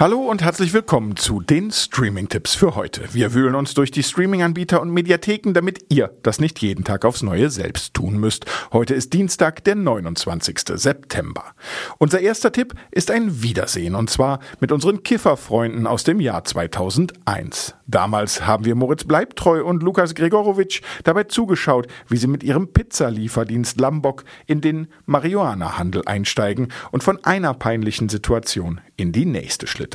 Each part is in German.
Hallo und herzlich willkommen zu den Streaming-Tipps für heute. Wir wühlen uns durch die Streaming-Anbieter und Mediatheken, damit ihr das nicht jeden Tag aufs Neue selbst tun müsst. Heute ist Dienstag, der 29. September. Unser erster Tipp ist ein Wiedersehen und zwar mit unseren Kifferfreunden aus dem Jahr 2001. Damals haben wir Moritz Bleibtreu und Lukas Gregorowitsch dabei zugeschaut, wie sie mit ihrem Pizzalieferdienst Lambok in den Marihuana-Handel einsteigen und von einer peinlichen Situation in die nächste schlittern.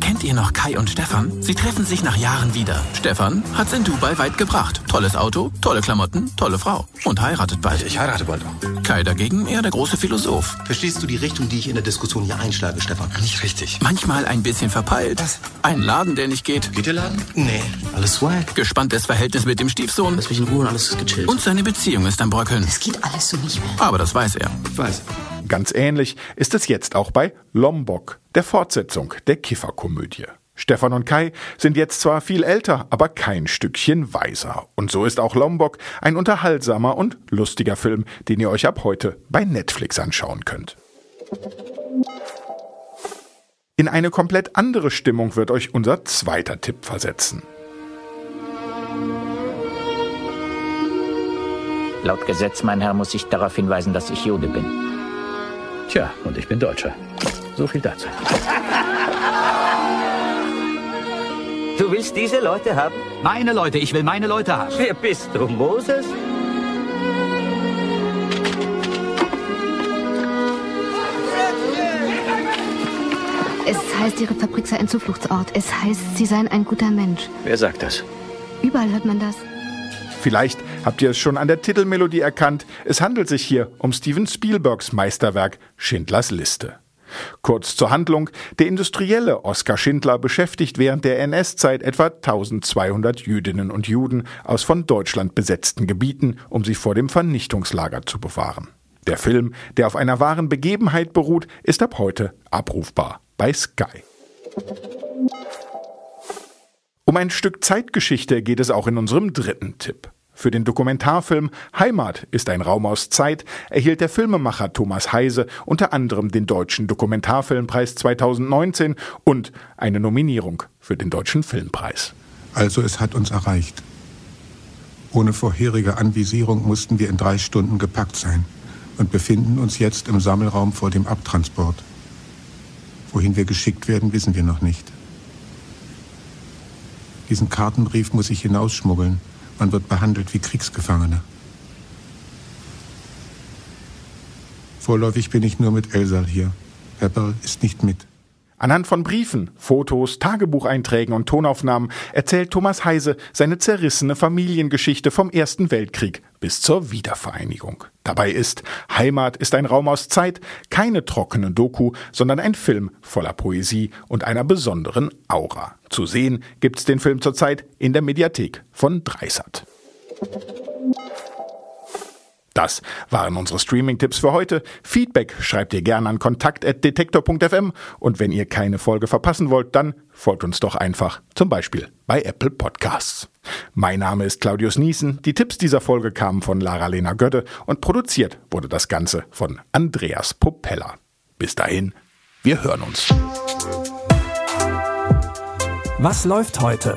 Kennt ihr noch Kai und Stefan? Sie treffen sich nach Jahren wieder. Stefan hat's in Dubai weit gebracht. Tolles Auto, tolle Klamotten, tolle Frau. Und heiratet bald. Ich heirate bald auch. Kai dagegen eher der große Philosoph. Verstehst du die Richtung, die ich in der Diskussion hier einschlage, Stefan? Nicht richtig. Manchmal ein bisschen verpeilt. Was? Ein Laden, der nicht geht. Geht der Laden? Nee. Alles swag. Gespanntes Verhältnis mit dem Stiefsohn. Lass mich in Ruhe und alles ist gechillt. Und seine Beziehung ist am Bröckeln. Es geht alles so nicht mehr. Aber das weiß er. Ich weiß. Ganz ähnlich ist es jetzt auch bei Lombok, der Fortsetzung der Kifferkomödie. Stefan und Kai sind jetzt zwar viel älter, aber kein Stückchen weiser. Und so ist auch Lombok ein unterhaltsamer und lustiger Film, den ihr euch ab heute bei Netflix anschauen könnt. In eine komplett andere Stimmung wird euch unser zweiter Tipp versetzen. Laut Gesetz, mein Herr, muss ich darauf hinweisen, dass ich Jude bin. Tja, und ich bin Deutscher. So viel dazu. Du willst diese Leute haben? Meine Leute, ich will meine Leute haben. Wer bist du, Moses? Es heißt, Ihre Fabrik sei ein Zufluchtsort. Es heißt, Sie seien ein guter Mensch. Wer sagt das? Überall hört man das. Vielleicht habt ihr es schon an der Titelmelodie erkannt. Es handelt sich hier um Steven Spielbergs Meisterwerk Schindlers Liste. Kurz zur Handlung. Der industrielle Oskar Schindler beschäftigt während der NS-Zeit etwa 1200 Jüdinnen und Juden aus von Deutschland besetzten Gebieten, um sie vor dem Vernichtungslager zu bewahren. Der Film, der auf einer wahren Begebenheit beruht, ist ab heute abrufbar bei Sky. Um ein Stück Zeitgeschichte geht es auch in unserem dritten Tipp. Für den Dokumentarfilm Heimat ist ein Raum aus Zeit erhielt der Filmemacher Thomas Heise unter anderem den Deutschen Dokumentarfilmpreis 2019 und eine Nominierung für den Deutschen Filmpreis. Also es hat uns erreicht. Ohne vorherige Anvisierung mussten wir in drei Stunden gepackt sein und befinden uns jetzt im Sammelraum vor dem Abtransport. Wohin wir geschickt werden, wissen wir noch nicht. Diesen Kartenbrief muss ich hinausschmuggeln. Man wird behandelt wie Kriegsgefangener. Vorläufig bin ich nur mit Elsal hier. Pepper ist nicht mit. Anhand von Briefen, Fotos, Tagebucheinträgen und Tonaufnahmen erzählt Thomas Heise seine zerrissene Familiengeschichte vom Ersten Weltkrieg bis zur Wiedervereinigung. Dabei ist Heimat ist ein Raum aus Zeit keine trockene Doku, sondern ein Film voller Poesie und einer besonderen Aura. Zu sehen gibt's den Film zurzeit in der Mediathek von Dreisat. Das waren unsere Streaming-Tipps für heute. Feedback schreibt ihr gerne an kontakt.detektor.fm und wenn ihr keine Folge verpassen wollt, dann folgt uns doch einfach, zum Beispiel bei Apple Podcasts. Mein Name ist Claudius Niesen. Die Tipps dieser Folge kamen von Lara-Lena Götte und produziert wurde das Ganze von Andreas Popella. Bis dahin, wir hören uns. Was läuft heute?